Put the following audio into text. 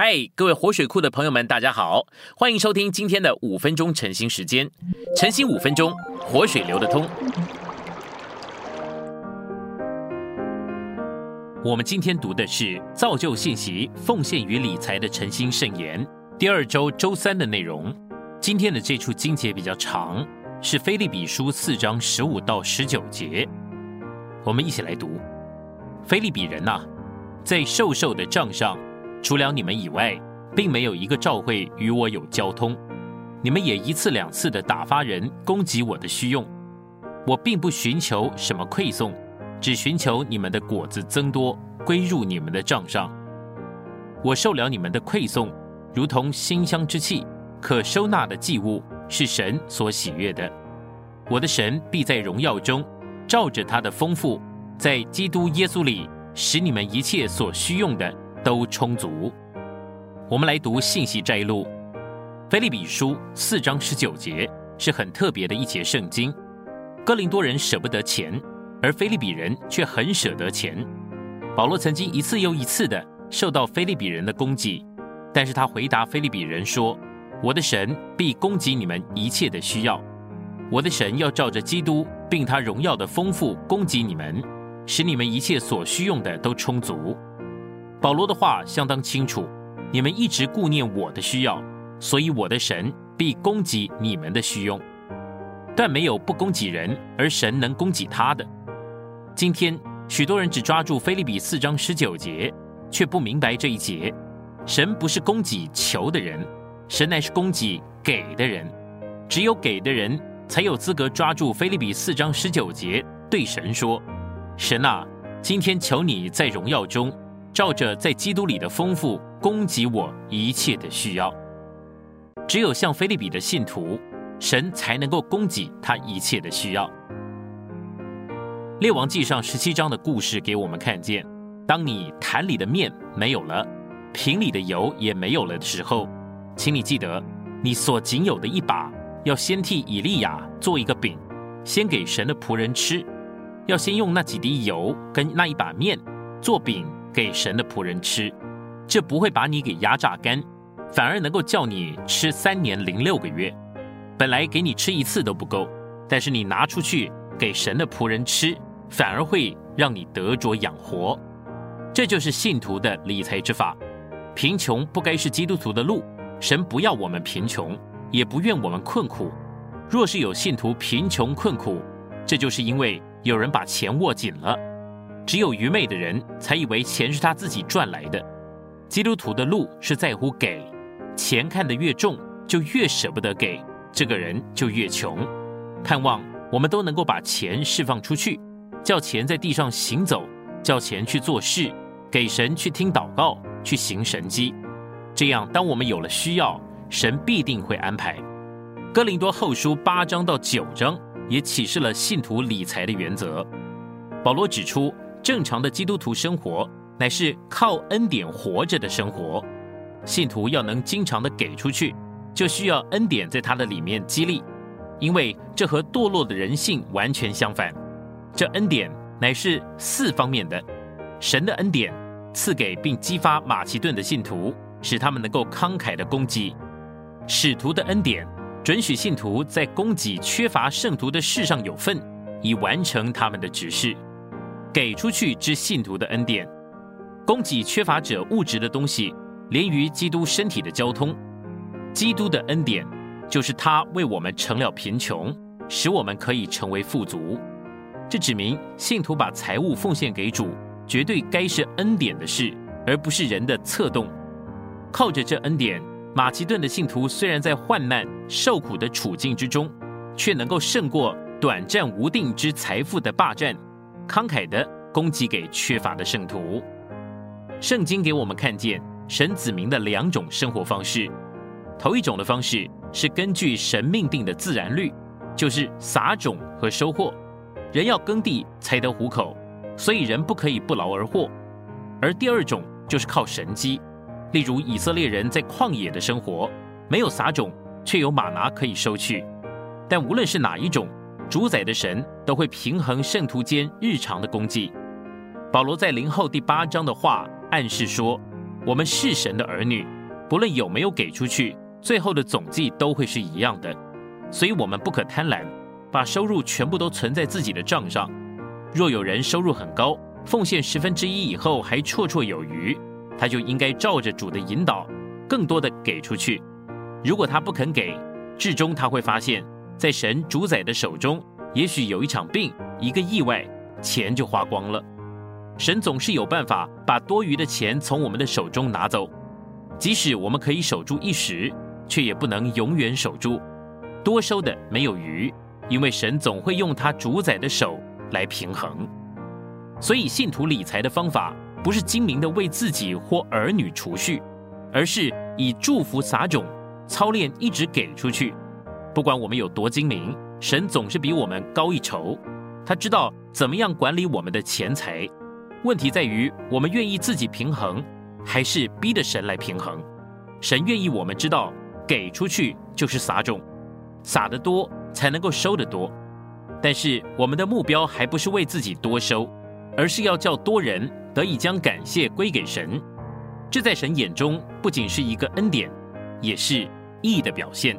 嗨，各位活水库的朋友们，大家好，欢迎收听今天的五分钟晨兴时间。晨兴五分钟，活水流得通。我们今天读的是造就信息、奉献与理财的晨兴圣言第二周周三的内容。今天的这处经节比较长，是菲利比书四章十五到十九节。我们一起来读：菲利比人呐，在瘦瘦的账上。除了你们以外，并没有一个召会与我有交通。你们也一次两次的打发人攻击我的需用。我并不寻求什么馈送，只寻求你们的果子增多，归入你们的账上。我受了你们的馈送，如同馨香之气，可收纳的祭物，是神所喜悦的。我的神必在荣耀中，照着他的丰富，在基督耶稣里，使你们一切所需用的。都充足。我们来读信息摘录，《菲利比书》四章十九节是很特别的一节圣经。哥林多人舍不得钱，而菲利比人却很舍得钱。保罗曾经一次又一次的受到菲利比人的攻击，但是他回答菲利比人说：“我的神必供给你们一切的需要。我的神要照着基督并他荣耀的丰富供给你们，使你们一切所需用的都充足。”保罗的话相当清楚，你们一直顾念我的需要，所以我的神必供给你们的需用。但没有不供给人，而神能供给他的。今天许多人只抓住菲利比四章十九节，却不明白这一节：神不是供给求的人，神乃是供给给的人。只有给的人才有资格抓住菲利比四章十九节，对神说：“神啊，今天求你在荣耀中。”照着在基督里的丰富供给我一切的需要，只有像菲利比的信徒，神才能够供给他一切的需要。列王记上十七章的故事给我们看见：当你坛里的面没有了，瓶里的油也没有了的时候，请你记得，你所仅有的一把，要先替以利亚做一个饼，先给神的仆人吃，要先用那几滴油跟那一把面做饼。给神的仆人吃，这不会把你给压榨干，反而能够叫你吃三年零六个月。本来给你吃一次都不够，但是你拿出去给神的仆人吃，反而会让你得着养活。这就是信徒的理财之法。贫穷不该是基督徒的路，神不要我们贫穷，也不愿我们困苦。若是有信徒贫穷困苦，这就是因为有人把钱握紧了。只有愚昧的人才以为钱是他自己赚来的。基督徒的路是在乎给，钱看得越重，就越舍不得给，这个人就越穷。盼望我们都能够把钱释放出去，叫钱在地上行走，叫钱去做事，给神去听祷告，去行神迹。这样，当我们有了需要，神必定会安排。哥林多后书八章到九章也启示了信徒理财的原则。保罗指出。正常的基督徒生活乃是靠恩典活着的生活。信徒要能经常的给出去，就需要恩典在他的里面激励，因为这和堕落的人性完全相反。这恩典乃是四方面的：神的恩典赐给并激发马其顿的信徒，使他们能够慷慨的供给；使徒的恩典准许信徒在供给缺乏圣徒的事上有份，以完成他们的指示。给出去之信徒的恩典，供给缺乏者物质的东西，连于基督身体的交通。基督的恩典就是他为我们成了贫穷，使我们可以成为富足。这指明信徒把财物奉献给主，绝对该是恩典的事，而不是人的策动。靠着这恩典，马其顿的信徒虽然在患难受苦的处境之中，却能够胜过短暂无定之财富的霸占。慷慨的供给给缺乏的圣徒。圣经给我们看见神子民的两种生活方式。头一种的方式是根据神命定的自然律，就是撒种和收获。人要耕地才得糊口，所以人不可以不劳而获。而第二种就是靠神机，例如以色列人在旷野的生活，没有撒种，却有马拿可以收去。但无论是哪一种。主宰的神都会平衡圣徒间日常的功绩。保罗在灵后第八章的话暗示说，我们是神的儿女，不论有没有给出去，最后的总计都会是一样的。所以，我们不可贪婪，把收入全部都存在自己的账上。若有人收入很高，奉献十分之一以后还绰绰有余，他就应该照着主的引导，更多的给出去。如果他不肯给，至终他会发现，在神主宰的手中，也许有一场病，一个意外，钱就花光了。神总是有办法把多余的钱从我们的手中拿走，即使我们可以守住一时，却也不能永远守住。多收的没有余，因为神总会用他主宰的手来平衡。所以，信徒理财的方法不是精明的为自己或儿女储蓄，而是以祝福撒种，操练一直给出去。不管我们有多精明，神总是比我们高一筹。他知道怎么样管理我们的钱财。问题在于，我们愿意自己平衡，还是逼着神来平衡？神愿意我们知道，给出去就是撒种。撒得多才能够收得多，但是我们的目标还不是为自己多收，而是要叫多人得以将感谢归给神。这在神眼中不仅是一个恩典，也是义的表现。